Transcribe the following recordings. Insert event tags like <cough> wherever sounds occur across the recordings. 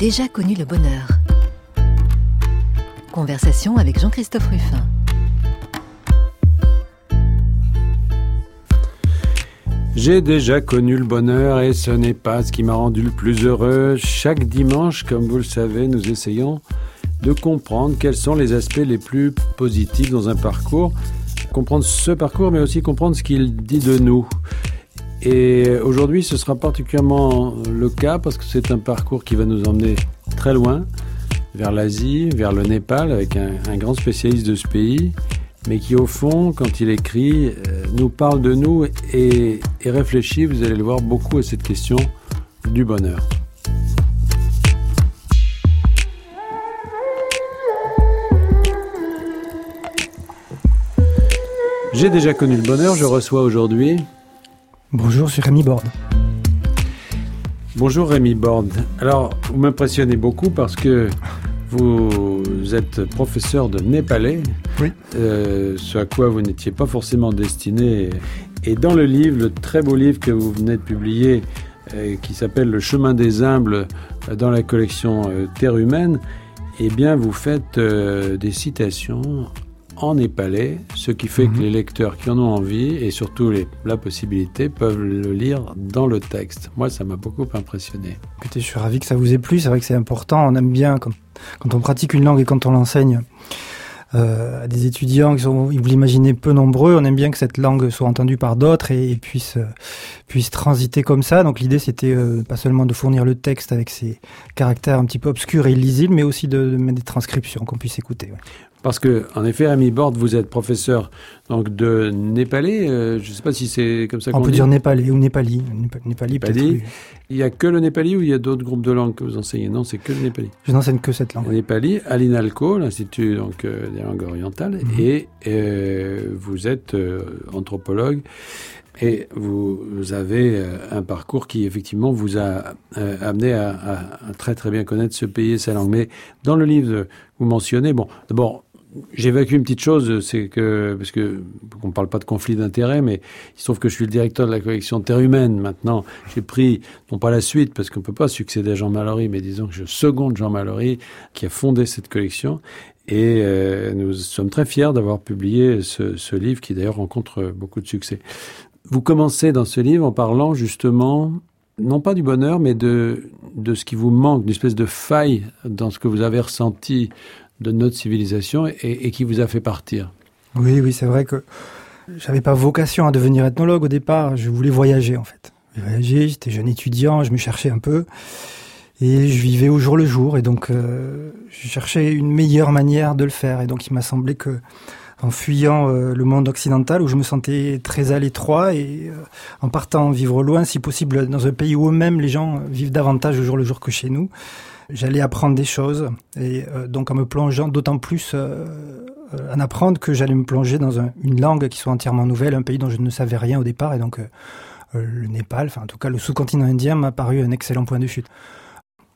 Déjà connu le bonheur. Conversation avec Jean-Christophe Ruffin. J'ai déjà connu le bonheur et ce n'est pas ce qui m'a rendu le plus heureux. Chaque dimanche, comme vous le savez, nous essayons de comprendre quels sont les aspects les plus positifs dans un parcours. Comprendre ce parcours, mais aussi comprendre ce qu'il dit de nous. Et aujourd'hui, ce sera particulièrement le cas parce que c'est un parcours qui va nous emmener très loin, vers l'Asie, vers le Népal, avec un, grand spécialiste de ce pays, mais qui au fond, quand il écrit, euh, nous parle de nous et, et réfléchit, vous allez le voir, beaucoup à cette question du bonheur. J'ai déjà connu le bonheur, je reçois aujourd'hui Bonjour, je suis Rémi Borde. Bonjour Rémi Borde. Alors, vous m'impressionnez beaucoup parce que vous êtes professeur de népalais, oui. Euh, ce à quoi vous n'étiez pas forcément destiné. Et dans le livre, le très beau livre que vous venez de publier, euh, qui s'appelle Le chemin des humbles, euh, dans la collection Terre humaine, eh bien, vous faites des citations en népalais, ce qui fait que mhm. les lecteurs qui en ont envie et surtout les, la possibilité peuvent le lire dans le texte. Moi, ça m'a beaucoup impressionné. Écoutez, je suis ravi que ça vous ait plu. C'est vrai que c'est important. On aime bien quand, quand, on pratique une langue et quand on l'enseigne. Euh, à des étudiants qui sont, vous l'imaginez, peu nombreux. On aime bien que cette langue soit entendue par d'autres et, puisse, euh, puisse transiter comme ça. Donc l'idée, c'était euh, pas seulement de fournir le texte avec ses caractères un petit peu obscurs et illisibles, mais aussi de, mettre des transcriptions qu'on puisse écouter. Parce que, en effet, Rémi Borde, vous êtes professeur donc de népalais. Euh, je ne sais pas si c'est comme ça qu'on On peut dire népalais ou népali. Népali, népali. Il n'y a que le népali ou il y a d'autres groupes de langues que vous enseignez? Non, c'est que le népali. Je n'enseigne que cette langue. Le népali, à l'INALCO, l'Institut donc, euh, des langues orientales, mhm. et euh, vous êtes anthropologue. Et vous, avez un parcours qui effectivement vous a amené à, à, très très bien connaître ce pays et sa langue. Mais dans le livre, vous mentionnez, bon, d'abord, J'évacue une petite chose, c'est que, parce que, on ne parle pas de conflit d'intérêts, mais il se trouve que je suis le directeur de la collection Terre Humaine. Maintenant, j'ai pris, non pas la suite, parce qu'on ne peut pas succéder à Jean Mallory, mais disons que je seconde Jean Mallory, qui a fondé cette collection. Et euh, nous sommes très fiers d'avoir publié ce, ce livre, qui d'ailleurs rencontre beaucoup de succès. Vous commencez dans ce livre en parlant justement non pas du bonheur, mais de, de ce qui vous manque, d'une espèce de faille dans ce que vous avez ressenti de notre civilisation et, qui vous a fait partir. Oui, oui, c'est vrai que j'avais pas vocation à devenir ethnologue au départ. Je voulais voyager en fait. Voyager, j'étais jeune étudiant, je me cherchais un peu et je vivais au jour le jour et donc euh, je cherchais une meilleure manière de le faire et donc il m'a semblé que en fuyant euh, le monde occidental où je me sentais très à l'étroit et euh, en partant vivre loin, si possible dans un pays où eux-mêmes les gens vivent davantage au jour le jour que chez nous, j'allais apprendre des choses et euh, donc en me plongeant d'autant plus euh, euh, en apprendre que j'allais me plonger dans une langue qui soit entièrement nouvelle, un pays dont je ne savais rien au départ et donc le Népal, enfin en tout cas le sous-continent indien m'a paru un excellent point de chute.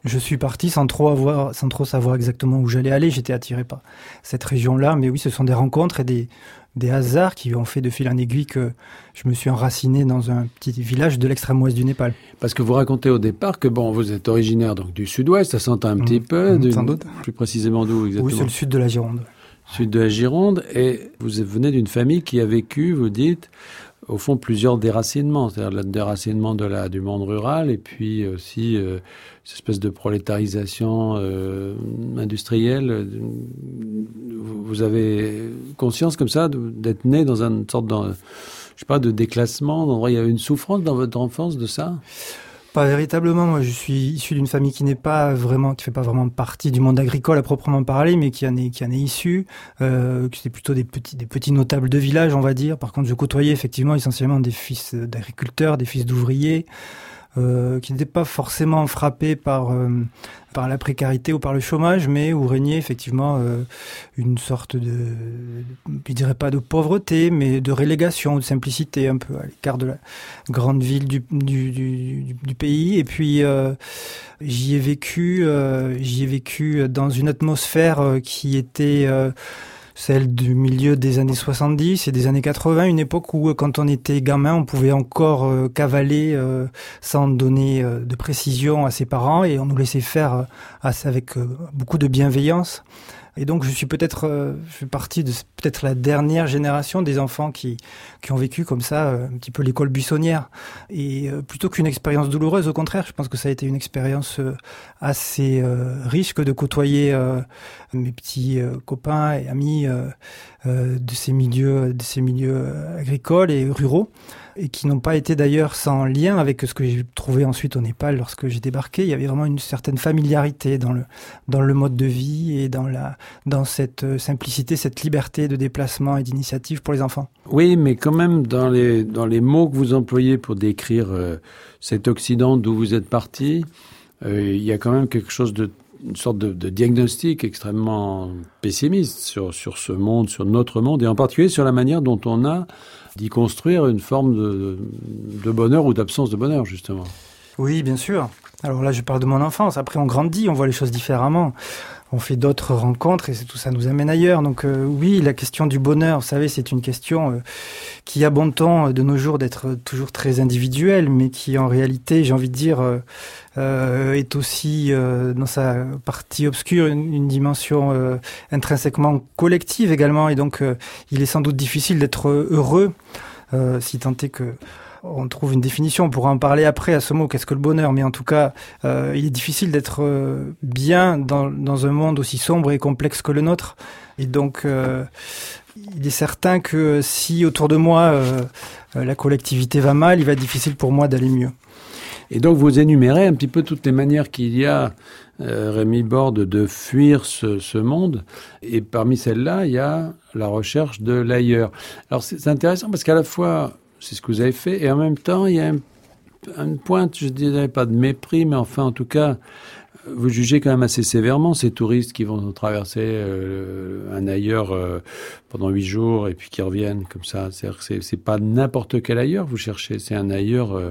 Je suis parti sans trop avoir, sans trop savoir exactement où j'allais aller. J'étais attiré par cette région-là, mais oui, ce sont des rencontres et des, des hasards qui ont fait de fil en aiguille que je me suis enraciné dans un petit village de l'extrême ouest du Népal. Parce que vous racontez au départ que bon, vous êtes originaire donc du sud-ouest, ça s'entend un petit mmh. peu. Mmh, sans doute. Plus précisément d'où exactement? Oui, c'est le sud de la Gironde. Sud de la Gironde, et vous venez d'une famille qui a vécu, vous dites, au fond plusieurs déracinements, c'est-à-dire le déracinement du monde rural et puis aussi euh, cette espèce de prolétarisation euh, industrielle. Vous avez conscience comme ça d'être né dans une sorte de, je sais pas, de déclassement, il y a une souffrance dans votre enfance de ça? Pas véritablement. Moi, je suis issu d'une famille qui n'est pas vraiment, qui fait pas vraiment partie du monde agricole à proprement parler, mais qui en est, qui en est issu. Euh, c'est plutôt des petits, des petits notables de village, on va dire. Par contre, je côtoyais effectivement essentiellement des fils d'agriculteurs, des fils d'ouvriers. Euh, qui n'étaient pas forcément frappés par euh, par la précarité ou par le chômage, mais où régnait effectivement euh, une sorte de, je dirais pas de pauvreté, mais de relégation, de simplicité, un peu à l'écart de la grande ville du, du, du, du pays. Et puis j'y ai vécu, j'y ai vécu dans une atmosphère qui était celle du milieu des années 70 et des années 80, une époque où quand on était gamin, on pouvait encore cavaler sans donner de précision à ses parents et on nous laissait faire avec beaucoup de bienveillance. Et donc, je suis peut-être, euh, je fais partie de peut-être la dernière génération des enfants qui qui ont vécu comme ça euh, un petit peu l'école buissonnière. Et euh, plutôt qu'une expérience douloureuse, au contraire, je pense que ça a été une expérience assez riche que de côtoyer mes petits copains et amis de ces milieux, de ces milieux agricoles et ruraux et qui n'ont pas été d'ailleurs sans lien avec ce que j'ai trouvé ensuite au Népal lorsque j'ai débarqué. Il y avait vraiment une certaine familiarité dans le, dans le mode de vie et dans, la, dans cette euh, simplicité, cette liberté de déplacement et d'initiative pour les enfants. Oui, mais quand même, dans les, dans les mots que vous employez pour décrire euh, cet Occident d'où vous êtes parti, euh, il y a quand même quelque chose de une sorte de, de, diagnostic extrêmement pessimiste sur, sur ce monde, sur notre monde, et en particulier sur la manière dont on a d'y construire une forme de, de bonheur ou d'absence de bonheur, justement. Oui, bien sûr. Alors là, je parle de mon enfance. Après, on grandit, on voit les choses différemment on fait d'autres rencontres et tout ça nous amène ailleurs. Donc euh, oui, la question du bonheur, vous savez, c'est une question euh, qui a bon temps euh, de nos jours d'être toujours très individuelle, mais qui en réalité, j'ai envie de dire, est aussi dans sa partie obscure une, dimension intrinsèquement collective également. Et donc, il est sans doute difficile d'être heureux, si tant est que on trouve une définition, on pourra en parler après à ce mot, qu'est-ce que le bonheur, mais en tout cas, euh, il est difficile d'être euh, bien dans, un monde aussi sombre et complexe que le nôtre. Et donc, euh, il est certain que si autour de moi, la collectivité va mal, il va être difficile pour moi d'aller mieux. Et donc, vous énumérez un petit peu toutes les manières qu'il y a, Rémi Borde, de fuir ce, ce monde. Et parmi celles-là, il y a la recherche de l'ailleurs. Alors, c'est intéressant parce qu'à la fois, c'est ce que vous avez fait. Et en même temps, il y a une pointe, je dirais pas de mépris, mais enfin, en tout cas, vous jugez quand même assez sévèrement ces touristes qui vont traverser euh, un ailleurs euh, pendant huit jours et puis qui reviennent comme ça. Que c'est pas n'importe quel ailleurs vous cherchez, c'est un ailleurs euh,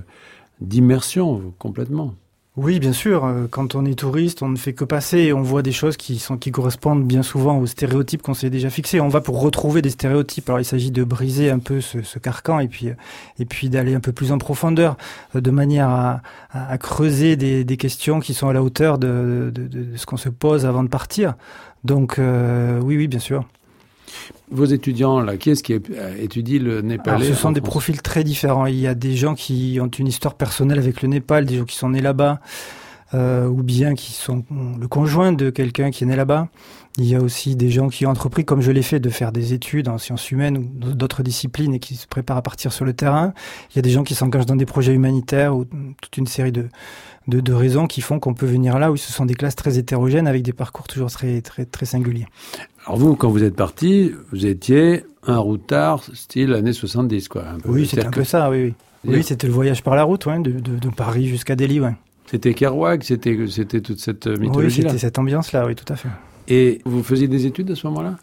d'immersion complètement. Oui, bien sûr. Euh, quand on est touriste, on ne fait que passer et on voit des choses qui sont qui correspondent bien souvent aux stéréotypes qu'on s'est déjà fixés. On va pour retrouver des stéréotypes. Alors il s'agit de briser un peu ce, carcan et puis et puis d'aller un peu plus en profondeur, euh, de manière à, creuser des, questions qui sont à la hauteur de, ce qu'on se pose avant de partir. Donc euh, oui, oui, bien sûr. Vos étudiants, là, qui est-ce qui étudie le népalais Ce sont des profils très différents. Il y a des gens qui ont une histoire personnelle avec le Népal, des gens qui sont nés là-bas, euh, ou bien qui sont le conjoint de quelqu'un qui est né là-bas. Il y a aussi des gens qui ont entrepris, comme je l'ai fait, de faire des études en sciences humaines ou d'autres disciplines et qui se préparent à partir sur le terrain. Il y a des gens qui s'engagent dans des projets humanitaires ou toute une série de, de, de raisons qui font qu'on peut venir là où ce sont des classes très hétérogènes avec des parcours toujours très, très, très singuliers. Alors vous, quand vous êtes parti, vous étiez un routard style années 70, quoi. Oui, c'était un peu ça, oui. Oui, oui c'était le voyage par la route, ouais, de, de, de Paris jusqu'à Delhi, ouais. C'était Kerouac, c'était c'était toute cette mythologie. Oui, c'était cette ambiance-là, oui, tout à fait. Et vous faisiez des études à ce moment-là?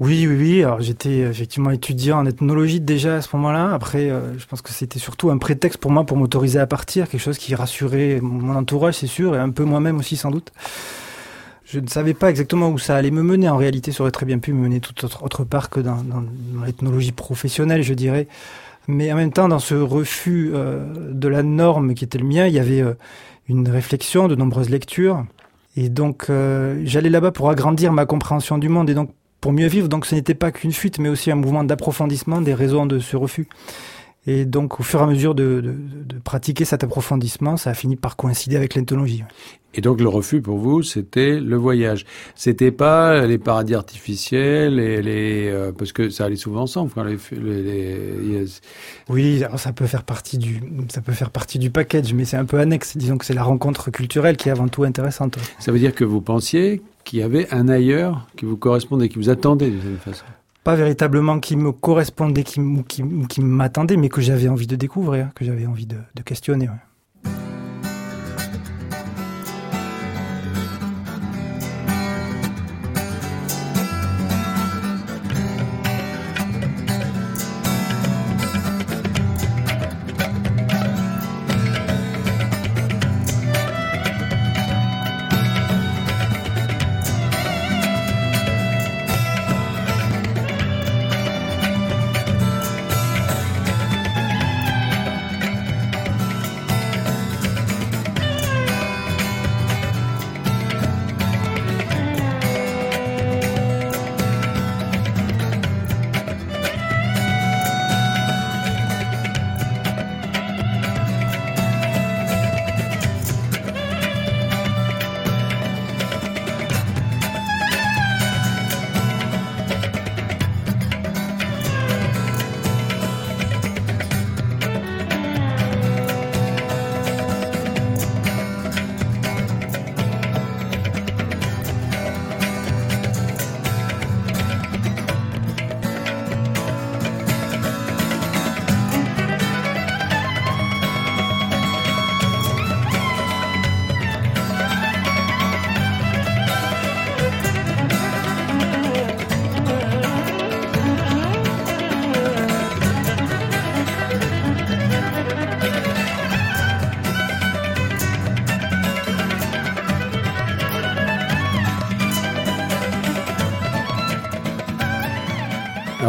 Oui, oui, oui. Alors j'étais effectivement étudiant en ethnologie déjà à ce moment-là. Après, euh, je pense que c'était surtout un prétexte pour moi pour m'autoriser à partir, quelque chose qui rassurait mon entourage, c'est sûr, et un peu moi-même aussi sans doute. Je ne savais pas exactement où ça allait me mener. En réalité, ça aurait très bien pu me mener tout autre, part que dans l'ethnologie professionnelle, je dirais. Mais en même temps, dans ce refus euh, de la norme qui était le mien, il y avait euh, une réflexion, de nombreuses lectures. Et donc, euh, j'allais là-bas pour agrandir ma compréhension du monde et donc pour mieux vivre. Donc, ce n'était pas qu'une fuite, mais aussi un mouvement d'approfondissement des raisons de ce refus. Et donc, au fur et à mesure de, de, de, pratiquer cet approfondissement, ça a fini par coïncider avec l'ethnologie. Et donc le refus pour vous, c'était le voyage. C'était pas les paradis artificiels et les euh, parce que ça allait souvent ensemble quand les, les, les... Oui, alors ça peut faire partie du ça peut faire partie du package, mais c'est un peu annexe. Disons que c'est la rencontre culturelle qui est avant tout intéressante. Ça veut dire que vous pensiez qu'il y avait un ailleurs qui vous correspondait, qui vous attendait d'une certaine façon. Pas véritablement qui me correspondait, qui, m'attendait, mais que j'avais envie de découvrir, que j'avais envie de, questionner.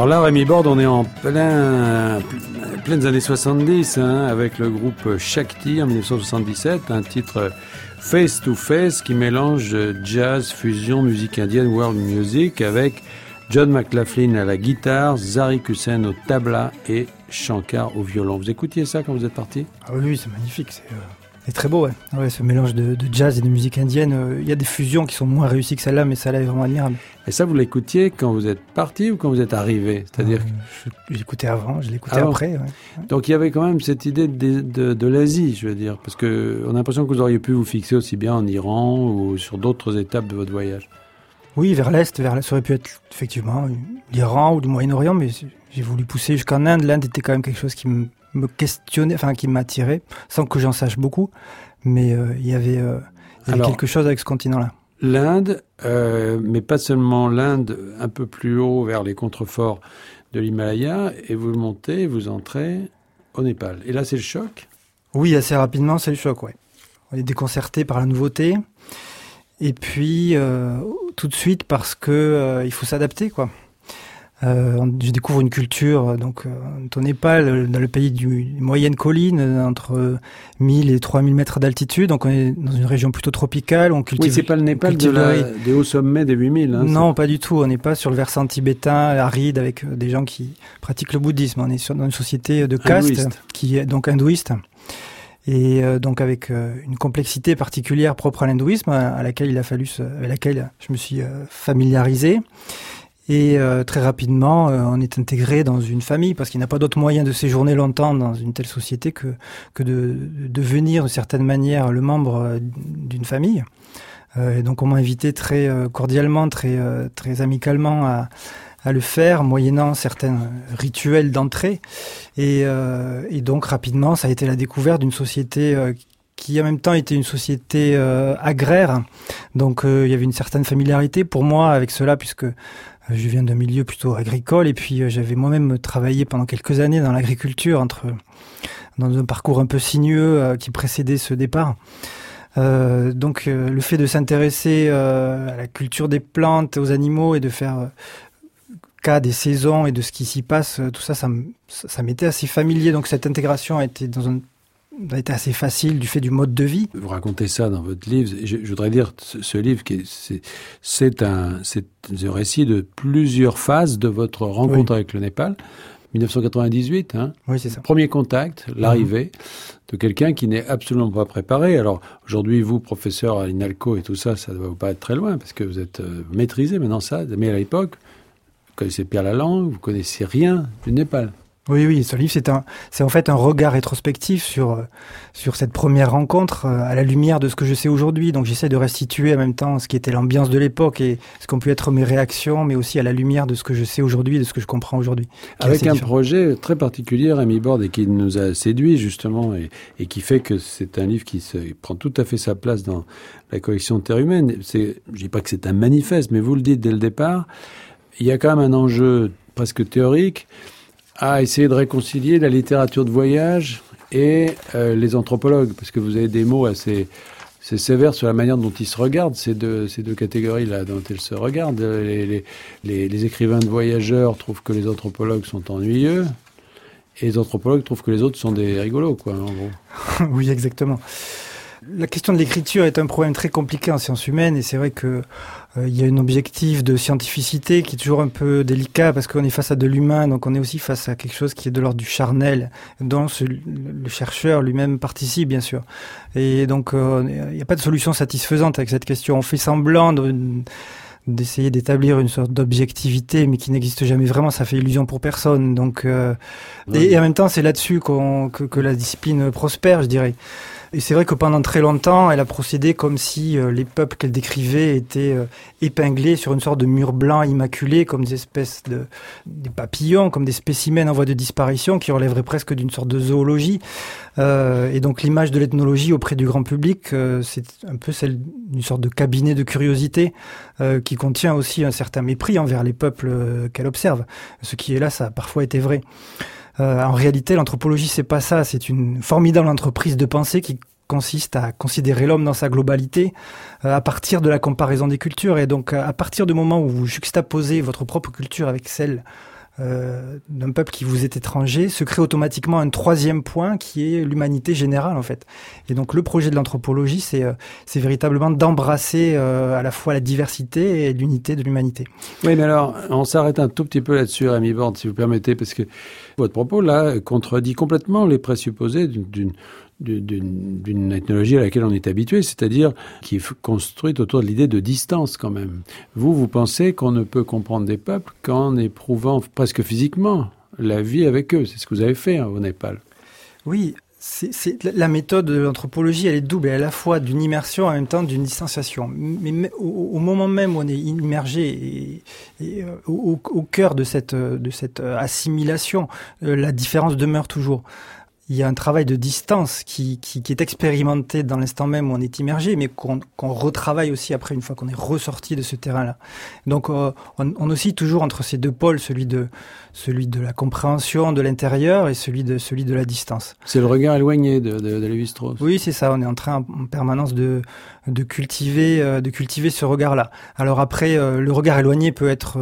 Alors là, Rémi Borde, on est en plein, pleines années 70, hein, avec le groupe Shakti en 1977, un titre Face to Face qui mélange jazz, fusion, musique indienne, world music avec John McLaughlin à la guitare, Zari Hussain au tabla et Shankar au violon. Vous écoutiez ça quand vous êtes parti? Ah oui, c'est magnifique. C'est euh, très beau, ouais. ouais. ce mélange de, jazz et de musique indienne. Euh, il y a des fusions qui sont moins réussies que celle-là, mais celle-là est vraiment admirable. Et ça, vous l'écoutiez quand vous êtes parti ou quand vous êtes arrivé? C'est-à-dire euh, J'écoutais avant, je l'écoutais après. Donc il y avait quand même cette idée de, de, de l'Asie, je veux dire, parce qu'on a l'impression que vous auriez pu vous fixer aussi bien en Iran ou sur d'autres étapes de votre voyage. Oui, vers l'Est, vers l'Est, ça aurait pu être effectivement l'Iran ou le Moyen-Orient, mais j'ai voulu pousser jusqu'en Inde. L'Inde était quand même quelque chose qui me questionnait, enfin qui m'attirait, sans que j'en sache beaucoup. Mais euh, il y avait, euh, quelque chose avec ce continent-là. L'Inde, euh, mais pas seulement l'Inde, un peu plus haut vers les contreforts de l'Himalaya, et vous montez, vous entrez au Népal. Et là, c'est le choc? Oui, assez rapidement, c'est le choc, ouais. On est déconcerté par la nouveauté. Et puis, tout de suite parce que il faut s'adapter, quoi. Euh, je découvre une culture, donc euh, au Népal, dans le pays du moyenne colline, entre 1000 et 3000 mètres d'altitude, donc on est dans une région plutôt tropicale. On cultive, oui, c'est pas le Népal des hauts sommets des 8000. Hein, non, pas du tout. On n'est pas sur le versant tibétain aride avec des gens qui pratiquent le bouddhisme. On est sur, dans une société de caste qui est donc hindouiste et euh, donc avec euh, une complexité particulière propre à l'hindouisme à, laquelle il a fallu à laquelle je me suis euh, familiarisé et très rapidement on est intégré dans une famille parce qu'il n'y a pas d'autre moyen de séjourner longtemps dans une telle société que que de, devenir de certaine manière le membre d'une famille et donc on m'a invité très cordialement très très amicalement à à le faire moyennant certains rituels d'entrée. Et, euh, et, donc rapidement, ça a été la découverte d'une société euh, qui en même temps était une société euh, agraire. Donc il y avait une certaine familiarité pour moi avec cela puisque je viens d'un milieu plutôt agricole et puis j'avais moi-même travaillé pendant quelques années dans l'agriculture dans un parcours un peu sinueux qui précédait ce départ. Euh, donc le fait de s'intéresser à la culture des plantes, aux animaux et de faire cas des saisons et de ce qui s'y passe, euh, tout ça, ça m'était assez familier. Donc cette intégration a été dans un a été assez facile du fait du mode de vie. Vous racontez ça dans votre livre. Je, voudrais dire ce, livre, c'est un, un récit de plusieurs phases de votre rencontre avec le Népal. 1998, hein, oui, ça. Premier contact, l'arrivée de quelqu'un qui n'est absolument pas préparé. Alors aujourd'hui, vous, professeur à l'INALCO et tout ça, ça ne va pas être très loin parce que vous êtes euh, maîtrisé maintenant ça. Mais à l'époque, connaissez pas la langue, vous connaissez rien du Népal. Oui, oui, ce livre, c'est un, c'est en fait un regard rétrospectif sur euh, sur cette première rencontre euh, à la lumière de ce que je sais aujourd'hui. Donc, j'essaie de restituer en même temps ce qui était l'ambiance de l'époque et ce qu'ont pu être mes réactions, mais aussi à la lumière de ce que je sais aujourd'hui, de ce que je comprends aujourd'hui. Avec un projet très particulier, Rémi Borde, et qui nous a séduit justement et, et qui fait que c'est un livre qui se, prend tout à fait sa place dans la collection Terre humaine. C'est, je dis pas que c'est un manifeste, mais vous le dites dès le départ il y a quand même un enjeu presque théorique à essayer de réconcilier la littérature de voyage et euh, les anthropologues, parce que vous avez des mots assez, sévères sur la manière dont ils se regardent, ces deux, catégories-là, dont ils se regardent. Les, les, écrivains de voyageurs trouvent que les anthropologues sont ennuyeux, et les anthropologues trouvent que les autres sont des rigolos, quoi, en gros. <laughs> oui, exactement. La question de l'écriture est un problème très compliqué en sciences humaines et c'est vrai que euh, il y a un objectif de scientificité qui est toujours un peu délicat parce qu'on est face à de l'humain, donc on est aussi face à quelque chose qui est de l'ordre du charnel, dont le chercheur lui-même participe bien sûr. Et donc euh, il n'y a pas de solution satisfaisante avec cette question. On fait semblant d'essayer d'établir une sorte d'objectivité, mais qui n'existe jamais vraiment. Ça fait illusion pour personne. Donc, euh, et, en même temps, c'est là-dessus qu'on que, que, la discipline prospère, je dirais. Et c'est vrai que pendant très longtemps, elle a procédé comme si euh, les peuples qu'elle décrivait étaient euh, épinglés sur une sorte de mur blanc immaculé, comme des espèces de des papillons, comme des spécimens en voie de disparition, qui relèveraient presque d'une sorte de zoologie. Euh, et donc l'image de l'ethnologie auprès du grand public, euh, c'est un peu celle d'une sorte de cabinet de curiosité qui contient aussi un certain mépris envers les peuples qu'elle observe. Ce qui ça a parfois été vrai. Euh, en réalité, l'anthropologie, c'est pas ça. C'est une formidable entreprise de pensée qui consiste à considérer l'homme dans sa globalité euh, à partir de la comparaison des cultures. Et donc, à partir du moment où vous juxtaposez votre propre culture avec celle euh, d'un peuple qui vous est étranger, se crée automatiquement un troisième point qui est l'humanité générale en fait. Et donc le projet de l'anthropologie, c'est euh, c'est véritablement d'embrasser euh, à la fois la diversité et l'unité de l'humanité. Oui, mais alors on s'arrête un tout petit peu là-dessus, Rémi Borde, si vous permettez, parce que votre propos là contredit complètement les présupposés d'une d'une ethnologie à laquelle on est habitué, c'est-à-dire qui est construite autour de l'idée de distance quand même. Vous, vous pensez qu'on ne peut comprendre des peuples qu'en éprouvant presque physiquement la vie avec eux. C'est ce que vous avez fait hein, au Népal. Oui, la méthode de l'anthropologie, elle est double, elle est à la fois d'une immersion en même temps d'une distanciation. Mais au, moment même où on est immergé et, euh, au, cœur de cette, cette assimilation, euh, la différence demeure toujours il y a un travail de distance qui, qui, qui est expérimenté dans l'instant même où on est immergé, mais qu'on retravaille aussi après une fois qu'on est ressorti de ce terrain-là. Donc euh, on, on, oscille toujours entre ces deux pôles, celui de, celui de la compréhension de l'intérieur et celui de, celui de la distance. C'est le regard éloigné de, de, de Lévi-Strauss. Oui, c'est ça. On est en train en permanence de, de cultiver, euh, de cultiver ce regard-là. Alors après, euh, le regard éloigné peut être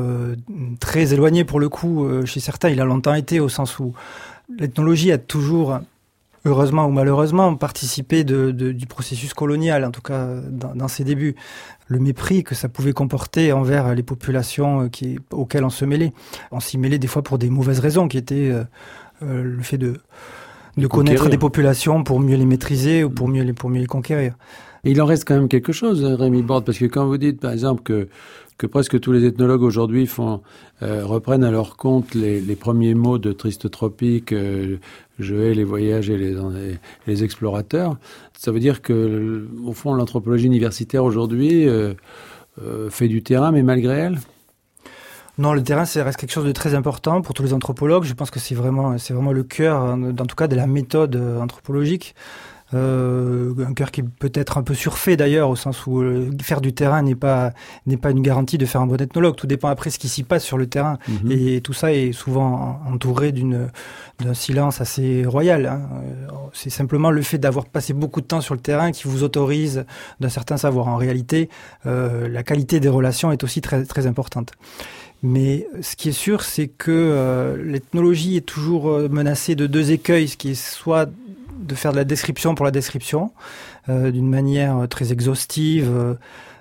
très éloigné pour le coup chez certains. Il a longtemps été au sens où L'ethnologie a toujours, heureusement ou malheureusement, participé de, du processus colonial, en tout cas dans, ses débuts. Le mépris que ça pouvait comporter envers les populations euh, qui, auxquelles on se mêlait. On s'y mêlait des fois pour des mauvaises raisons, qui étaient euh, euh, le fait de, de connaître des populations pour mieux les maîtriser ou pour mieux les, pour mieux les conquérir. il en reste quand même quelque chose, Rémi Borde, parce que quand vous dites, par exemple, que que presque tous les ethnologues aujourd'hui euh, reprennent à leur compte les, premiers mots de Triste Tropique, euh, Je hais les voyages et les, explorateurs. Ça veut dire que, au fond, l'anthropologie universitaire aujourd'hui euh, fait du terrain, mais malgré elle? Non, le terrain, ça reste quelque chose de très important pour tous les anthropologues. Je pense que c'est vraiment, c'est vraiment le cœur, en tout cas, de la méthode anthropologique. Euh, un cœur qui peut être un peu surfait d'ailleurs, au sens où euh, faire du terrain n'est pas n'est pas une garantie de faire un bon ethnologue. Tout dépend après ce qui s'y passe sur le terrain, mhm. et tout ça est souvent entouré d'une d'un silence assez royal. Hein. C'est simplement le fait d'avoir passé beaucoup de temps sur le terrain qui vous autorise d'un certain savoir. En réalité, euh, la qualité des relations est aussi très très importante. Mais ce qui est sûr, c'est que euh, l'ethnologie est toujours menacée de deux écueils, ce qui est soit de faire de la description pour la description, euh, d'une manière très exhaustive, euh,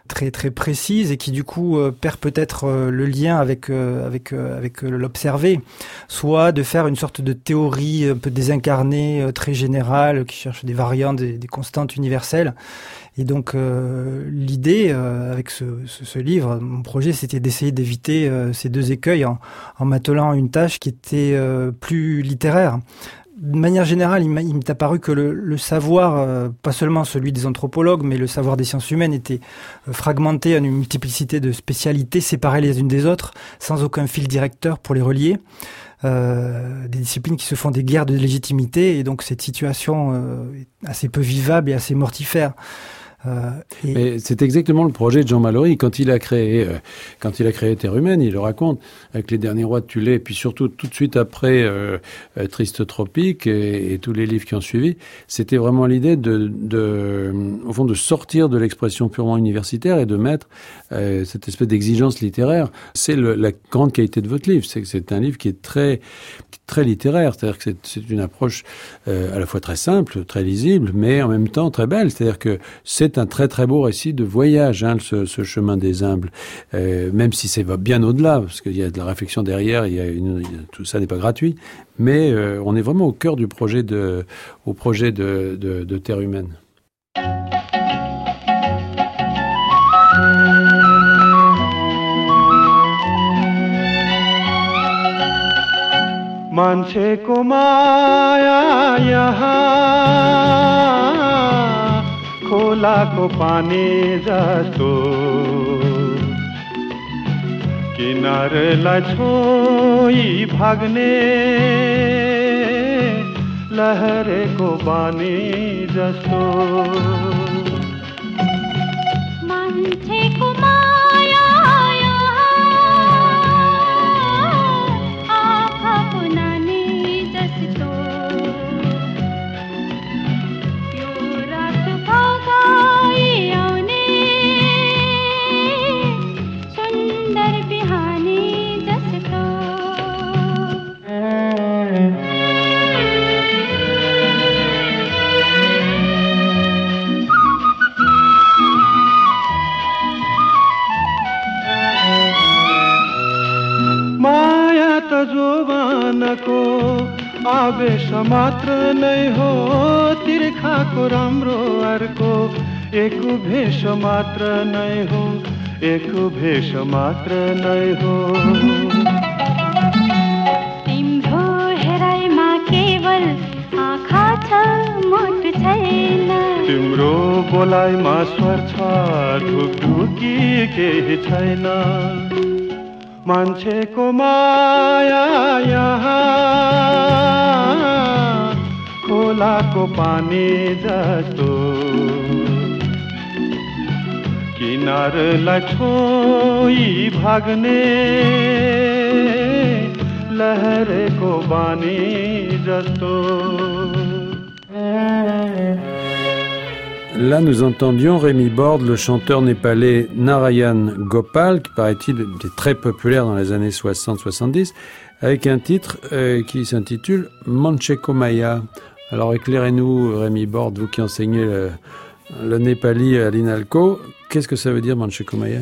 très très précise, et qui du coup euh, perd peut-être euh, le lien avec euh, avec avec l'observé, soit de faire une sorte de théorie un peu désincarnée, très générale, qui cherche des variantes, des, constantes universelles. Et donc l'idée avec ce, ce, ce, livre, mon projet, c'était d'essayer d'éviter ces deux écueils en, en m'attelant une tâche qui était plus littéraire de manière générale, il m'est apparu que le, savoir, euh, pas seulement celui des anthropologues, mais le savoir des sciences humaines était euh, fragmenté en une multiplicité de spécialités séparées les unes des autres, sans aucun fil directeur pour les relier. Euh, des disciplines qui se font des guerres de légitimité, et donc cette situation est assez peu vivable et assez mortifère. Euh, c'est exactement le projet de Jean Mallory quand il a créé, euh, quand il a créé Terre humaine. Il le raconte avec les derniers rois de Tulé, et puis surtout tout de suite après euh, Triste Tropique et, tous les livres qui ont suivi. C'était vraiment l'idée de, au fond, de sortir de l'expression purement universitaire et de mettre euh, cette espèce d'exigence littéraire. C'est la grande qualité de votre livre, c'est un livre qui est très, très littéraire. C'est-à-dire que c'est une approche à la fois très simple, très lisible, mais en même temps très belle. C'est-à-dire que c'est c'est un très très beau récit de voyage, hein, ce, ce, chemin des humbles, euh, même si c'est bien au-delà, parce qu'il y a de la réflexion derrière, il y a une, tout ça n'est pas gratuit, mais euh, on est vraiment au cœur du projet de, au projet de, de, de Terre humaine. मान्छेको माया यहाँ खोलाको पाने जस्तो किनारलाई छोई लहर को पानी जस्तो मात्र नै हो एक भेष मात्र नै हो तिम्रो हेराइमा केवल आँखा छ मुट छैन तिम्रो बोलाइमा स्वर छ ढुकढुकी केही छैन मान्छेको माया यहाँ खोलाको पानी जस्तो किनारलाई छोई भाग्ने लहरेको बानी जस्तो Là, nous entendions Rémi Borde, le chanteur népalais Narayan Gopal, qui paraît-il était très populaire dans les années 60-70, avec un titre euh, qui s'intitule Mancheko Maya. Alors éclairez-nous, Rémi Borde, vous qui enseignez le, le népali à l'INALCO, qu'est-ce que ça veut dire Mancheko Maya?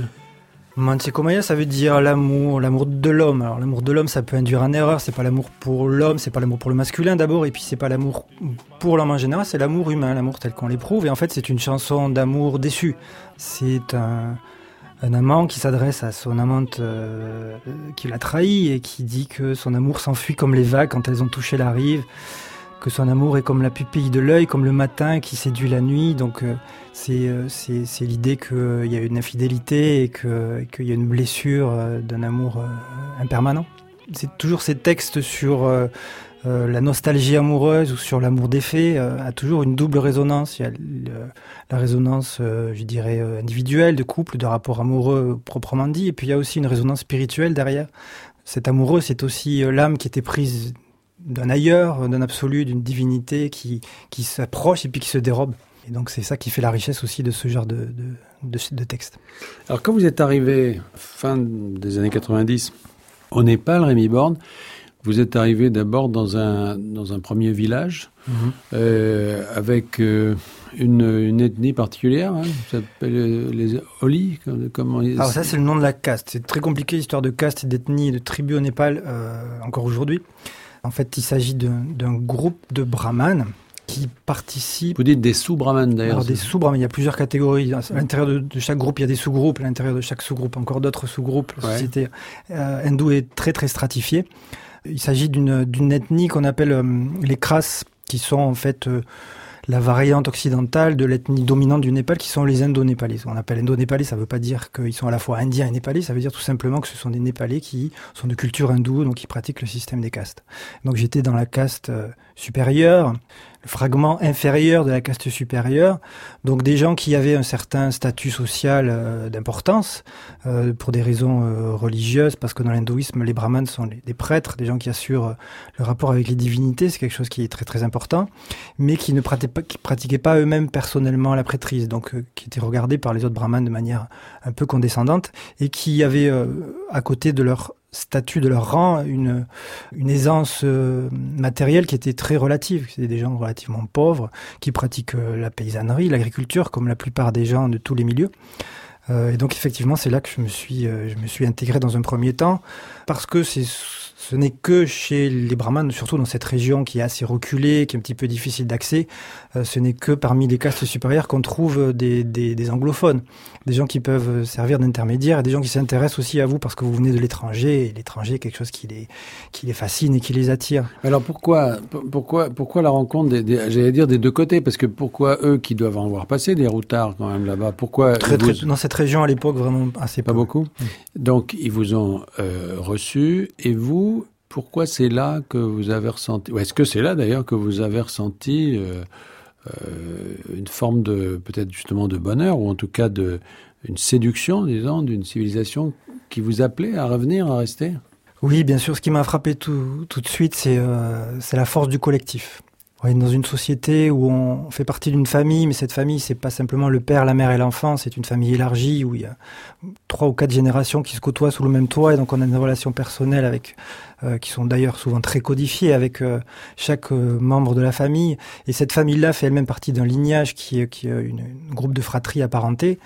Mansekomaya, ça veut dire l'amour, l'amour de l'homme. Alors l'amour de l'homme, ça peut induire en erreur. C'est pas l'amour pour l'homme, c'est pas l'amour pour le masculin d'abord, et puis c'est pas l'amour pour l'homme en général, c'est l'amour humain, l'amour tel qu'on l'éprouve. Et en fait, c'est une chanson d'amour déçu. C'est un, un amant qui s'adresse à son amante euh, qui l'a trahi et qui dit que son amour s'enfuit comme les vagues quand elles ont touché la rive que son amour est comme la pupille de l'œil, comme le matin qui séduit la nuit. Donc euh, c'est euh, c'est c'est l'idée qu'il y a une infidélité et qu'il y a une blessure euh, d'un amour euh, impermanent. C'est toujours ces textes sur euh, euh, la nostalgie amoureuse ou sur l'amour défait euh, a toujours une double résonance. Il y a la résonance, euh, je dirais, euh, individuelle, de couple, de rapport amoureux proprement dit, et puis il y a aussi une résonance spirituelle derrière. Cet amoureux, c'est aussi euh, l'âme qui était prise d'un ailleurs, d'un absolu, d'une divinité qui, qui s'approche et puis qui se dérobe. Et donc c'est ça qui fait la richesse aussi de ce genre de, de, de, de texte. Alors quand vous êtes arrivé fin des années 90 au Népal, Rémi Borde, vous êtes arrivé d'abord dans un, dans un premier village euh, avec euh, une, une ethnie particulière, hein, ça s'appelle euh, les Oli, comment Alors ça c'est le nom de la caste. C'est très compliqué l'histoire de caste et d'ethnie et de tribu au Népal encore aujourd'hui. En fait il s'agit d'un groupe de brahmanes qui participent Vous dites des sous-brahmanes d'ailleurs. Alors des sous-brahmanes, il y a plusieurs catégories. À l'intérieur de, de chaque groupe, il y a des sous-groupes. À l'intérieur de chaque sous-groupe, encore d'autres sous-groupes. La Ouais. société euh, hindoue est très très stratifiée. Il s'agit d'une d'une ethnie qu'on appelle euh, les Kras, qui sont en fait euh, la variante occidentale de l'ethnie dominante du Népal, qui sont les Indo-Népalais. On appelle Indo-Népalais, ça ne veut pas dire qu'ils sont à la fois indiens et népalais, ça veut dire tout simplement que ce sont des Népalais qui sont de culture hindoue, donc qui pratiquent le système des castes. Donc j'étais dans la caste euh, supérieure, le fragment inférieur de la caste supérieure, donc des gens qui avaient un certain statut social euh, d'importance euh, pour des raisons euh, religieuses, parce que dans l'hindouisme, les brahmanes sont des prêtres, des gens qui assurent euh, le rapport avec les divinités, c'est quelque chose qui est très très important, mais qui ne pratiquaient pas, pratiquaient pas eux-mêmes personnellement la prêtrise, donc qui étaient regardés par les autres brahmanes de manière un peu condescendante, et qui avaient à côté de leur statut, de leur rang, une, une aisance euh, matérielle qui était très relative. C'était des gens relativement pauvres qui pratiquent euh, la paysannerie, l'agriculture, comme la plupart des gens de tous les milieux. Euh, et donc effectivement, c'est là que je me suis, je me suis intégré dans un premier temps, parce que c'est, ce n'est que chez les brahmanes, surtout dans cette région qui est assez reculée, qui est un petit peu difficile d'accès, euh, ce n'est que parmi les castes supérieures qu'on trouve des, des, des anglophones, des gens qui peuvent servir d'intermédiaires, et des gens qui s'intéressent aussi à vous parce que vous venez de l'étranger, et l'étranger est quelque chose qui les, qui les fascine et qui les attire. Alors pourquoi, pourquoi, pourquoi la rencontre des, des- j'allais dire des deux côtés? Parce que pourquoi eux qui doivent en voir passer des routards quand même là-bas? Pourquoi Très, très, dans cette région à l'époque, vraiment assez Pas peu. beaucoup. Donc, ils vous ont euh, reçu. Et vous, pourquoi c'est là que vous avez ressenti, ou est-ce que c'est là d'ailleurs que vous avez ressenti euh, euh, une forme de, peut-être justement de bonheur, ou en tout cas de, une séduction, disons, d'une civilisation qui vous appelait à revenir, à rester? Oui, bien sûr. Ce qui m'a frappé tout, tout de suite, c'est euh, la force du collectif. on dans une société où on fait partie d'une famille, mais cette famille, c'est pas simplement le père, la mère et l'enfant, c'est une famille élargie où il y a trois ou quatre générations qui se côtoient sous le même toit, et donc on a une relation personnelle avec euh, qui sont d'ailleurs souvent très codifiées avec euh, chaque euh, membre de la famille. Et cette famille-là fait elle-même partie d'un lignage qui est, qui est une, une groupe de fratrie apparentés.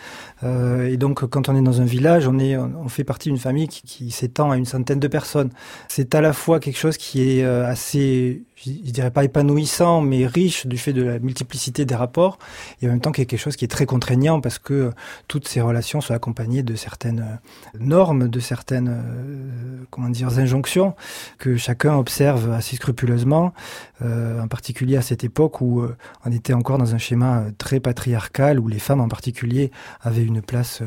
et donc, quand on est dans un village, on est, on fait partie d'une famille qui, qui s'étend à une centaine de personnes. C'est à la fois quelque chose qui est assez je, dirais pas épanouissant, mais riche du fait de la multiplicité des rapports, et en même temps quelque chose qui est très contraignant parce que toutes ces relations sont accompagnées de certaines normes, de certaines euh, comment dire injonctions que chacun observe assez scrupuleusement, euh, en particulier à cette époque où euh, on était encore dans un schéma très patriarcal où les femmes en particulier avaient une place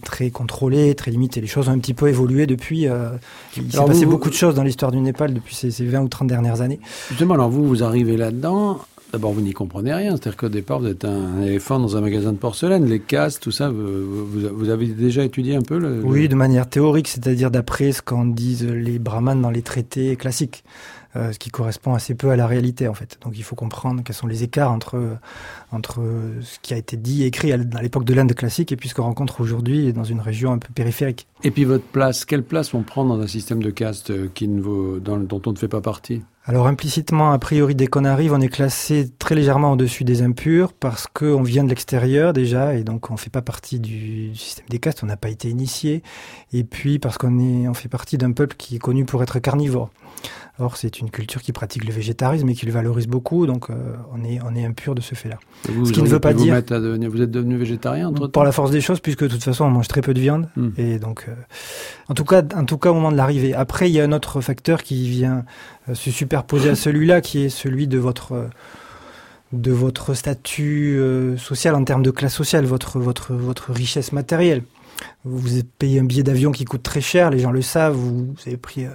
très contrôlé, très limité. Les choses ont un petit peu évolué depuis. Euh, il s'est passé beaucoup de choses dans l'histoire du Népal depuis ces, ces, 20 ou 30 dernières années. Justement, alors vous, vous arrivez là-dedans. D'abord, vous n'y comprenez rien. C'est-à-dire qu'au départ, vous êtes un éléphant dans un magasin de porcelaine. Les castes, tout ça, vous, avez déjà étudié un peu le, Oui, de manière théorique, c'est-à-dire d'après ce qu'en disent les brahmanes dans les traités classiques. Euh, ce qui correspond assez peu à la réalité en fait. Donc il faut comprendre quels sont les écarts entre entre ce qui a été dit et écrit à l'époque de l'Inde classique et puis ce qu'on rencontre aujourd'hui dans une région un peu périphérique. Et puis votre place, quelle place on prend dans un système de caste euh, qui ne vaut, dans, dont on ne fait pas partie? Alors implicitement, a priori, dès qu'on arrive, on est classé très légèrement au-dessus des impurs parce qu'on vient de l'extérieur déjà et donc on fait pas partie du système des castes, on n'a pas été initié. Et puis parce qu'on on fait partie d'un peuple qui est connu pour être carnivore. Or, c'est une culture qui pratique le végétarisme et qui le valorise beaucoup, donc euh, on est on est impur de ce fait-là. Vous, ce qui ne veut pas dire vous, devenir, vous êtes devenu végétarien entre Par la force des choses, puisque de toute façon on mange très peu de viande hmm. et donc euh, en tout cas en tout cas au moment de l'arrivée. Après, il y a un autre facteur qui vient euh, se superposer à celui-là, qui est celui de votre de votre statut social en termes de classe sociale, votre votre votre richesse matérielle. Vous payé un billet d'avion qui coûte très cher, les gens le savent. Vous, avez pris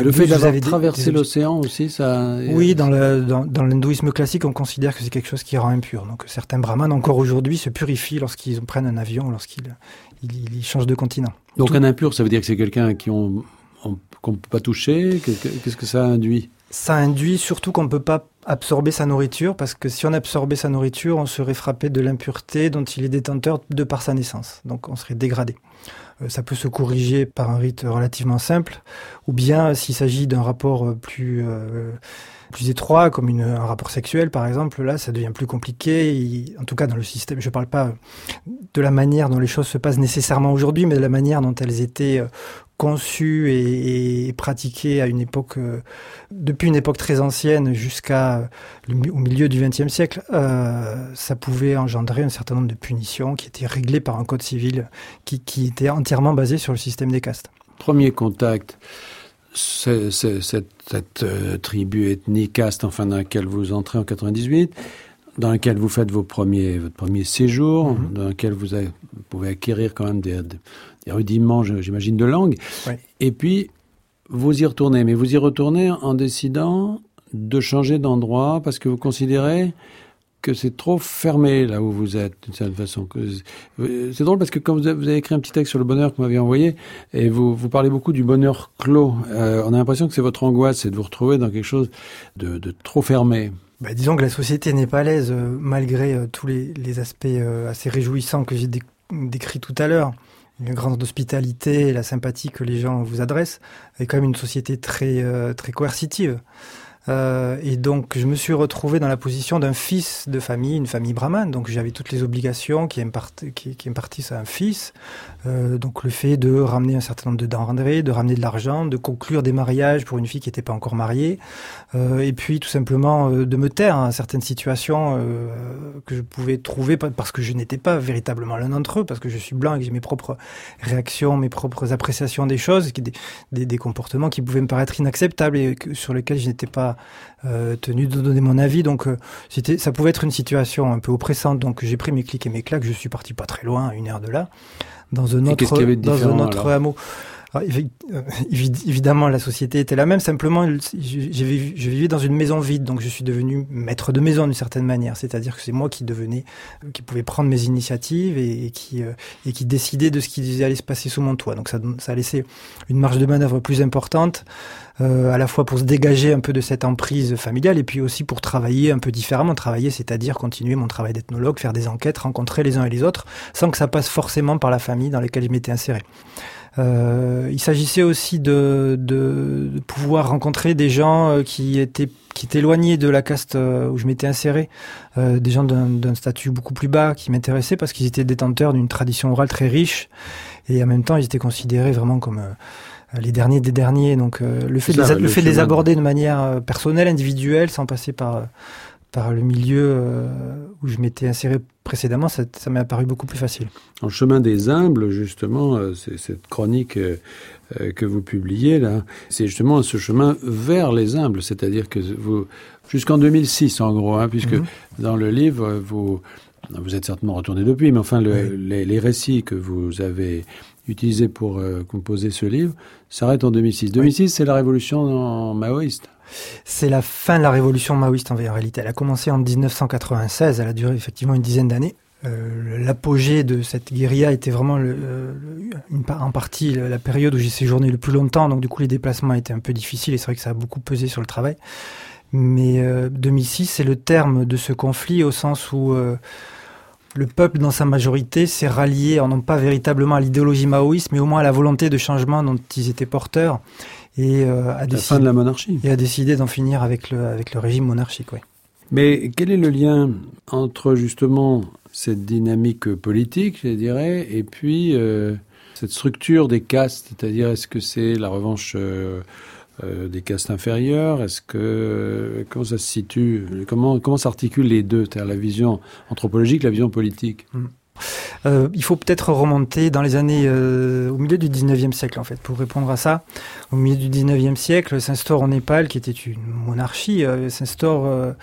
le fait d'avoir traversé l'océan aussi, ça. Oui, dans le dans, l'hindouisme classique, on considère que c'est quelque chose qui rend impur. Donc certains brahmanes encore aujourd'hui se purifient lorsqu'ils prennent un avion, lorsqu'ils ils, changent de continent. Donc un impur, ça veut dire que c'est quelqu'un qui on qu'on peut pas toucher? Qu'est-ce que ça induit? Ça induit surtout qu'on ne peut pas absorber sa nourriture, parce que si on absorbait sa nourriture, on serait frappé de l'impureté dont il est détenteur de par sa naissance. Donc on serait dégradé. Euh, ça peut se corriger par un rite relativement simple, ou bien s'il s'agit d'un rapport euh, plus euh, plus étroit, comme une, un rapport sexuel par exemple, là ça devient plus compliqué. en tout cas dans le système, je ne parle pas de la manière dont les choses se passent nécessairement aujourd'hui, mais de la manière dont elles étaient conçues et, et pratiquées à une époque, depuis une époque très ancienne jusqu'à au milieu du XXe siècle, euh, ça pouvait engendrer un certain nombre de punitions qui étaient réglées par un code civil qui, qui était entièrement basé sur le système des castes. Premier contact, c'est, cette, cette euh, tribu ethnique caste, enfin dans laquelle vous entrez en 98, dans laquelle vous faites vos premiers, votre premier séjour, mm-hmm. dans laquelle vous, avez, vous, pouvez acquérir quand même des, des rudiments, j'imagine, de langue. Et puis, vous y retournez, mais vous y retournez en décidant de changer d'endroit parce que vous considérez que c'est trop fermé là où vous êtes d'une certaine façon. C'est drôle parce que quand vous avez, écrit un petit texte sur le bonheur que vous m'aviez envoyé et vous, vous parlez beaucoup du bonheur clos, euh, on a l'impression que c'est votre angoisse, c'est de vous retrouver dans quelque chose de, de trop fermé. Bah, disons que la société n'est pas à l'aise euh, malgré euh, tous les, les aspects euh, assez réjouissants que j'ai décrits tout à l'heure une grande hospitalité et la sympathie que les gens vous adressent, est quand même une société très, euh, très coercitive. Euh, et donc, je me suis retrouvé dans la position d'un fils de famille, une famille brahmane. Donc, j'avais toutes les obligations qui, qui, impartissent à un fils. Euh, donc, le fait de ramener un certain nombre de denrées, de ramener de l'argent, de conclure des mariages pour une fille qui n'était pas encore mariée. Euh, et puis, tout simplement, euh, de me taire à certaines situations euh, que je pouvais trouver parce que je n'étais pas véritablement l'un d'entre eux, parce que je suis blanc et que j'ai mes propres réactions, mes propres appréciations des choses, des, comportements qui pouvaient me paraître inacceptables et sur lesquels je n'étais pas euh, tenu de donner mon avis. Donc euh, c'était, ça pouvait être une situation un peu oppressante. Donc j'ai pris mes clics et mes claques. Je suis parti pas très loin, une heure de là, dans un autre, dans un autre hameau. Euh, évi- évidemment, la société était la même. Simplement, je, vivais dans une maison vide, donc je suis devenu maître de maison d'une certaine manière. C'est-à-dire que c'est moi qui devenais, euh, qui pouvais prendre mes initiatives et, et qui euh, et qui décidait de ce qui allait se passer sous mon toit. Donc ça, ça a laissé une marge de manœuvre plus importante, euh, à la fois pour se dégager un peu de cette emprise familiale et puis aussi pour travailler un peu différemment. Travailler, c'est-à-dire continuer mon travail d'ethnologue, faire des enquêtes, rencontrer les uns et les autres, sans que ça passe forcément par la famille dans laquelle je m'étais inséré. Euh, il s'agissait aussi de, de, de pouvoir rencontrer des gens euh, qui étaient qui étaient éloignés de la caste euh, où je m'étais inséré, euh, des gens d'un d'un statut beaucoup plus bas qui m'intéressaient parce qu'ils étaient détenteurs d'une tradition orale très riche. Et en même temps ils étaient considérés vraiment comme euh, les derniers des derniers. Donc euh, le fait, de Ça, les, le fait de les aborder de manière personnelle, individuelle, sans passer par euh, par le milieu euh, où je m'étais inséré précédemment, ça ça m'est apparu beaucoup plus facile. En chemin des humbles, justement, euh, c'est cette chronique euh, que vous publiez là, c'est justement ce chemin vers les humbles, c'est-à-dire que vous, jusqu'en 2006 en gros, hein, puisque Mhm. dans le livre, vous, vous êtes certainement retourné depuis, mais enfin, le- Oui. les, les récits que vous avez utilisés pour euh, composer ce livre s'arrêtent en 2006. 2006, c'est la révolution maoïste. C'est la fin de la révolution maoïste en réalité. Elle a commencé en 1996, elle a duré effectivement une dizaine d'années. Euh, L'apogée de cette guérilla était vraiment euh, en partie la période où j'ai séjourné le plus longtemps, donc du coup les déplacements étaient un peu difficiles et c'est vrai que ça a beaucoup pesé sur le travail. Mais euh, 2006, c'est le terme de ce conflit au sens où euh, le peuple dans sa majorité s'est rallié, non pas véritablement à l'idéologie maoïste, mais au moins à la volonté de changement dont ils étaient porteurs et euh, a La décidé fin de la monarchie. et a décidé d'en finir avec le, avec le régime monarchique. Oui. Mais quel est le lien entre justement cette dynamique politique, je dirais, et puis euh, cette structure des castes? C'est-à-dire, est-ce que c'est la revanche euh, euh, des castes inférieures Est-ce que comment ça se situe? Comment comment s'articulent les deux? C'est-à-dire la vision anthropologique, la vision politique. Euh, il faut peut-être remonter dans les années, euh, au milieu du 19e siècle en fait, pour répondre à ça. Au milieu du 19e siècle, s'instaure au Népal, qui était une monarchie, euh, s'instaure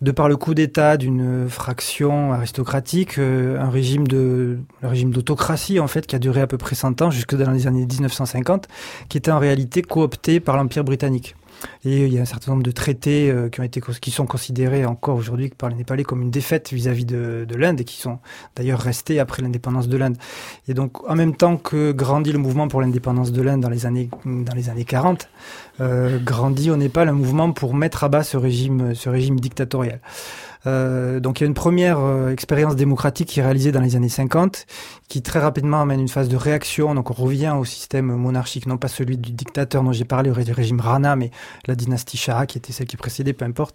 de par le coup d'État d'une fraction aristocratique, un régime de, un régime d'autocratie en fait, qui a duré à peu près 100 ans, jusque dans les années 1950, qui était en réalité coopté par l'Empire britannique. Et il y a un certain nombre de traités euh, qui ont été qui sont considérés encore aujourd'hui par les Népalais comme une défaite vis-à-vis de, de l'Inde et qui sont d'ailleurs restés après l'indépendance de l'Inde. Et donc, en même temps que grandit le mouvement pour l'indépendance de l'Inde dans les années dans les années 40, euh, grandit au Népal un mouvement pour mettre à bas ce régime ce régime dictatorial. Euh, donc il y a une première euh, expérience démocratique qui est réalisée dans les années 50, qui très rapidement amène une phase de réaction. Donc on revient au système monarchique, non pas celui du dictateur dont j'ai parlé, au ré- régime Rana, mais la dynastie Shah, qui était celle qui précédait, peu importe,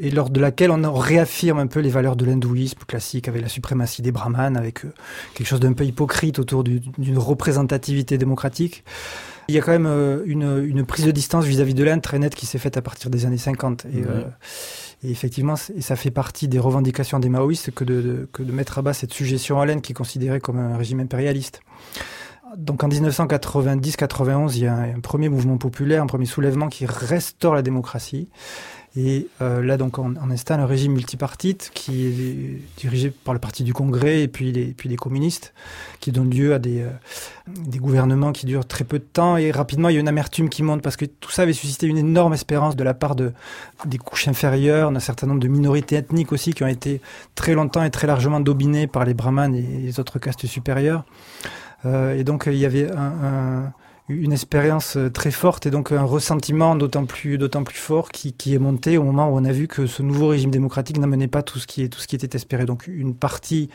et lors de laquelle on réaffirme un peu les valeurs de l'hindouisme classique, avec la suprématie des brahmanes, avec euh, quelque chose d'un peu hypocrite autour du- d'une représentativité démocratique. Il y a quand même euh, une, une prise de distance vis-à-vis de l'Inde très nette qui s'est faite à partir des années 50. Et, Ouais. Et effectivement, ça fait partie des revendications des maoïstes que de, mettre à bas cette suggestion à qui est considérée comme un régime impérialiste. Donc en 1990-91, il y a un premier mouvement populaire, un premier soulèvement qui restaure la démocratie. Et euh, là, donc, on, on installe un régime multipartite qui est dirigé par le Parti du Congrès et puis les, puis les communistes, qui donne lieu à des, euh, des gouvernements qui durent très peu de temps. Et rapidement, il y a une amertume qui monte parce que tout ça avait suscité une énorme espérance de la part de, des couches inférieures, d'un certain nombre de minorités ethniques aussi qui ont été très longtemps et très largement dominées par les brahmanes et les autres castes supérieures. Euh, et donc, il y avait un, un une expérience euh, très forte et donc un ressentiment d'autant plus d'autant plus fort qui, qui est monté au moment où on a vu que ce nouveau régime démocratique n'amenait pas tout ce qui tout ce qui était espéré donc une partie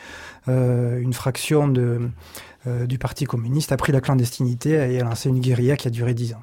euh, une fraction euh, du parti communiste a pris la clandestinité et a lancé une guérilla qui a duré dix ans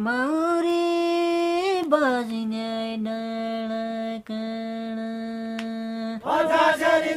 मौरी बजिने डाँडा काँडा जोगी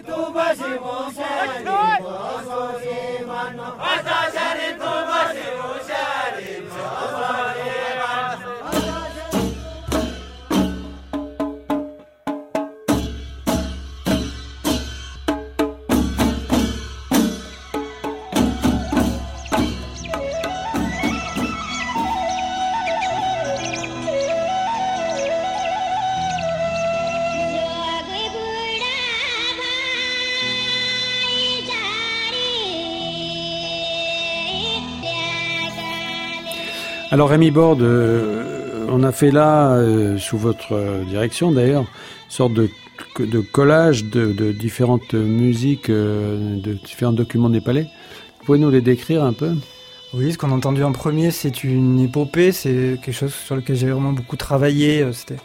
Alors Rémi Borde, euh, on a fait là, euh, sous votre euh, direction d'ailleurs, sorte de, collage de, différentes musiques, de différents documents népalais. Vous pouvez nous les décrire un peu? Oui, ce qu'on a entendu en premier, c'est une épopée, c'est quelque chose sur lequel j'ai vraiment beaucoup travaillé. C'était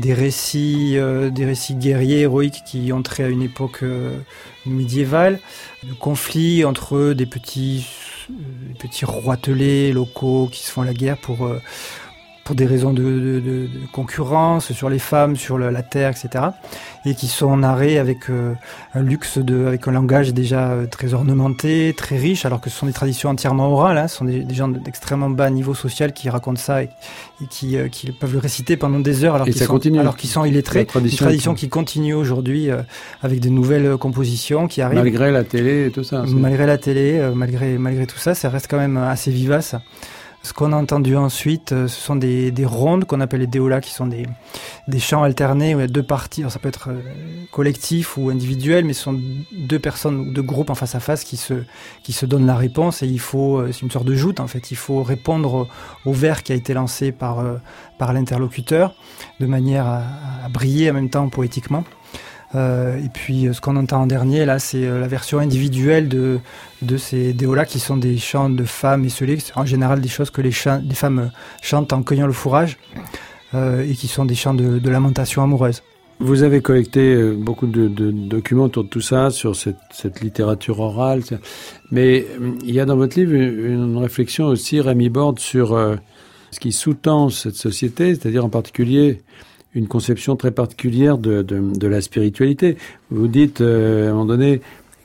des récits, des récits guerriers, héroïques qui ont trait à une époque médiévale, de conflits entre des petits, des petits roitelets locaux qui se font la guerre pour, euh, pour des raisons de, de- de- de concurrence sur les femmes, sur la, la terre, etc. Et qui sont narrés avec euh, un luxe de, avec un langage déjà euh, très ornementé, très riche, alors que ce sont des traditions entièrement orales. Hein, ce sont des, des gens d'extrêmement bas niveau social qui racontent ça et, et qui, euh, qui peuvent le réciter pendant des heures alors qu'ils sont, qu'ils sont illettrés. Tradition Une tradition qui continue aujourd'hui euh, avec de nouvelles euh, compositions qui arrivent. Malgré la télé et tout ça. Malgré la télé, euh, malgré, malgré tout ça, ça reste quand même assez vivace. Ce qu'on a entendu ensuite, euh, ce sont des, des rondes qu'on appelle les déolas, qui sont des, des chants alternés où il y a deux parties. Alors, ça peut être euh, collectif ou individuel, mais ce sont deux personnes ou deux groupes en face à face qui se, qui se donnent la réponse et il faut, euh, c'est une sorte de joute en fait. Il faut répondre au, vers qui a été lancé par, par l'interlocuteur de manière à, à briller en même temps poétiquement. Euh, et puis, euh, ce qu'on entend en dernier, là, c'est euh, la version individuelle de, de ces déolas qui sont des chants de femmes esselées. En général des choses que les, les femmes chantent en cueillant le fourrage et qui sont des chants de, lamentation amoureuse. Vous avez collecté beaucoup de, documents autour de tout ça, sur cette, littérature orale. Mais il y a dans votre livre une, réflexion aussi, Rémi Borde, sur ce qui sous-tend cette société, c'est-à-dire en particulier une conception très particulière de, la spiritualité. Vous dites euh, à un moment donné,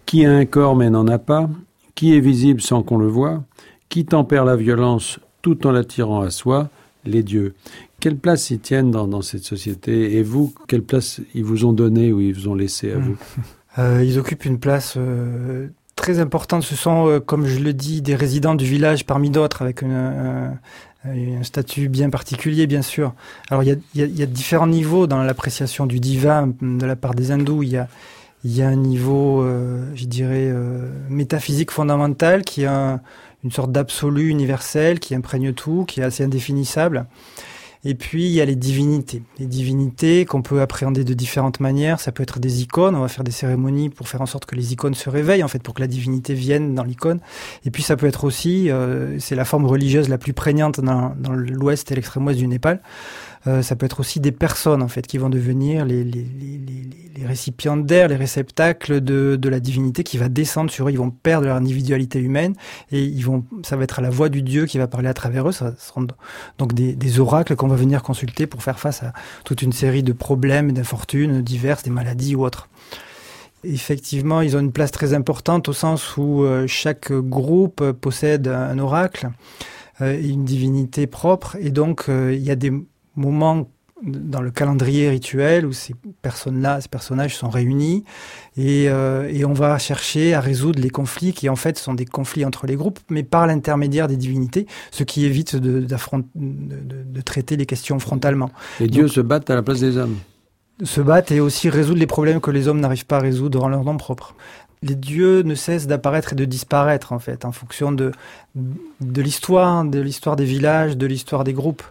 qui a un corps mais n'en a pas, qui est visible sans qu'on le voie, qui tempère la violence tout en l'attirant à soi, les dieux. Quelle place ils tiennent dans, cette société Et vous, quelle place ils vous ont donné ou ils vous ont laissé à vous <laughs> Euh, ils occupent une place euh, très importante. Ce sont, comme je le dis, des résidents du village parmi d'autres, avec une, un, statut bien particulier, bien sûr. Alors, il y y y a différents niveaux dans l'appréciation du divin de la part des hindous. Il y a, y a un niveau, euh, je dirais, euh, métaphysique fondamental, qui est un- une sorte d'absolu universel, qui imprègne tout, qui est assez indéfinissable. Et puis, il y a les divinités. Les divinités qu'on peut appréhender de différentes manières. Ça peut être des icônes. On va faire des cérémonies pour faire en sorte que les icônes se réveillent, en fait, pour que la divinité vienne dans l'icône. Et puis, ça peut être aussi, euh, c'est la forme religieuse la plus prégnante dans, dans l'ouest et l'extrême ouest du Népal. Euh, ça peut être aussi des personnes, en fait, qui vont devenir les, les, les, les, récipiendaires, les réceptacles de, la divinité qui va descendre sur eux. Ils vont perdre leur individualité humaine et ils vont, ça va être la voix du Dieu qui va parler à travers eux. Ça seront donc des, des oracles qu'on va venir consulter pour faire face à toute une série de problèmes d'infortunes diverses, des maladies ou autres. Effectivement, ils ont une place très importante au sens où euh, chaque groupe possède un oracle euh, une divinité propre, et donc il y a des moments dans le calendrier rituel où ces personnes-là, ces personnages sont réunis et, euh, et on va chercher à résoudre les conflits qui en fait sont des conflits entre les groupes, mais par l'intermédiaire des divinités, ce qui évite de, traiter les questions frontalement Les dieux se battent à la place des hommes. se battre et aussi résoudre les problèmes que les hommes n'arrivent pas à résoudre en leur nom propre. Les dieux ne cessent d'apparaître et de disparaître en fait, en fonction de, de l'histoire, de l'histoire des villages, de l'histoire des groupes.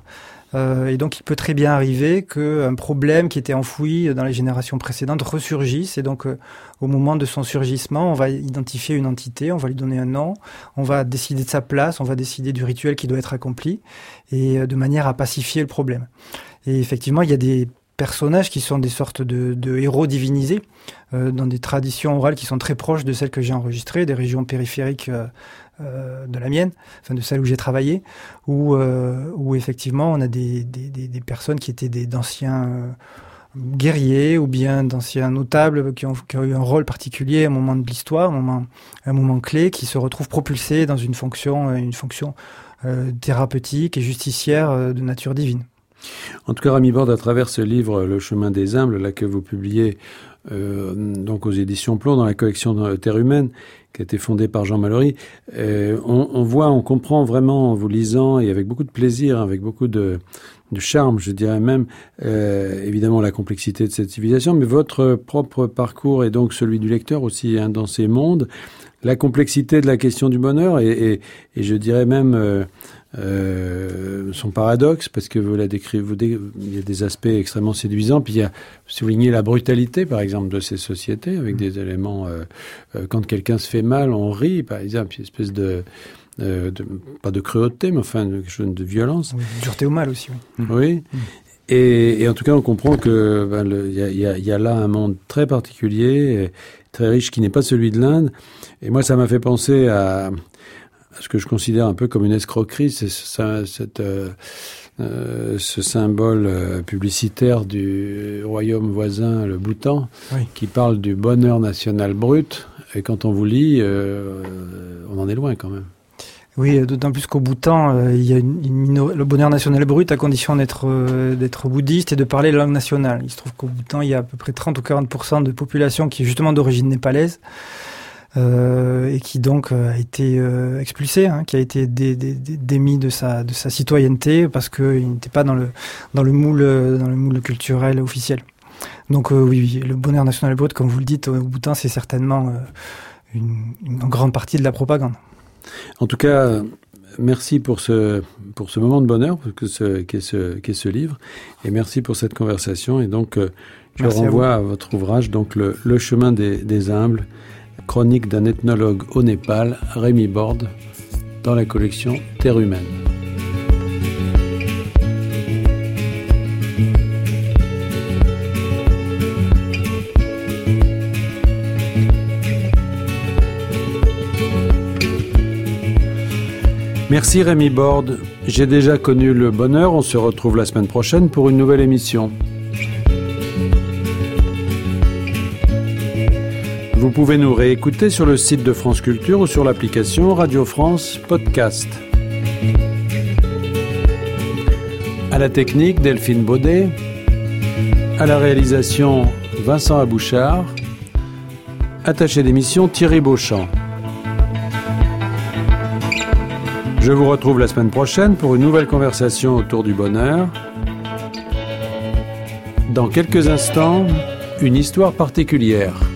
Euh, et donc il peut très bien arriver qu'un problème qui était enfoui dans les générations précédentes ressurgisse. Et donc euh, au moment de son surgissement, on va identifier une entité, on va lui donner un nom, on va décider de sa place, on va décider du rituel qui doit être accompli, et euh, de manière à pacifier le problème. Et effectivement, il y a des personnages qui sont des sortes de, héros divinisés dans des traditions orales qui sont très proches de celles que j'ai enregistrées, des régions périphériques euh, de la mienne, enfin de celle où j'ai travaillé, où, euh, effectivement on a des, des, des, personnes qui étaient d'anciens euh, guerriers ou bien d'anciens notables qui ont, qui ont eu un rôle particulier à un moment de l'histoire, un moment, un moment clé, qui se retrouvent propulsés dans une fonction, une fonction thérapeutique et justicière de nature divine. En tout cas, Rami Borde, à travers ce livre, Le chemin des humbles, là que vous publiez euh, donc aux éditions Plomb dans la collection Terre humaine, qui a été fondée par Jean Mallory, euh, on, on voit, on comprend vraiment en vous lisant et avec beaucoup de plaisir, avec beaucoup de, de charme, je dirais même, euh, évidemment la complexité de cette civilisation, mais votre propre parcours et donc celui du lecteur aussi hein, dans ces mondes, la complexité de la question du bonheur et, et, et je dirais même euh, son paradoxe, parce que vous la décrivez, vous dé- il y a des aspects extrêmement séduisants, puis il y a souligné la brutalité, par exemple, de ces sociétés, avec des éléments, euh, euh, quand quelqu'un se fait mal, on rit, par exemple, une espèce de, de pas de cruauté, mais enfin, de, quelque chose de violence. Oui, dureté au mal aussi. Oui. Oui. Et, et en tout cas, on comprend que ben, il y, a, il y a- il y a là un monde très particulier, très riche, qui n'est pas celui de l'Inde. Et moi, ça m'a fait penser à ce que je considère un peu comme une escroquerie, c'est ce, cette, euh, euh, ce symbole euh, publicitaire du royaume voisin, le Bhoutan, Oui. qui parle du bonheur national brut. Et quand on vous lit, euh, on en est loin quand même. Oui, d'autant plus qu'au Bhoutan, euh, il y a une, une minor- le bonheur national brut à condition d'être euh, d'être bouddhiste et de parler la langue nationale. Il se trouve qu'au Bhoutan, il y a à peu près 30 ou 40% de population qui est justement d'origine népalaise euh, et qui donc euh, a été euh, expulsé, hein, qui a été dé- dé- dé- démis de sa de sa citoyenneté parce qu'il n'était pas dans le dans le moule dans le moule culturel officiel. Donc euh, oui, oui, le bonheur national brut, comme vous le dites, au Bhoutan, c'est certainement une, une grande partie de la propagande. En tout cas, merci pour ce, pour ce moment de bonheur que ce, qu'est, ce, qu'est ce livre. Et merci pour cette conversation. Et donc, je Merci à renvoie à, votre ouvrage, donc le, le chemin des, des humbles, chronique d'un ethnologue au Népal, Rémi Borde, dans la collection Terre humaine. Merci Rémi Borde. J'ai déjà connu le bonheur. On se retrouve la semaine prochaine pour une nouvelle émission. Vous pouvez nous réécouter sur le site de France Culture ou sur l'application Radio France Podcast. À la technique, Delphine Baudet. À la réalisation, Vincent Abouchard. Attaché d'émission, Thierry Beauchamp. Je vous retrouve la semaine prochaine pour une nouvelle conversation autour du bonheur. Dans quelques instants, une histoire particulière.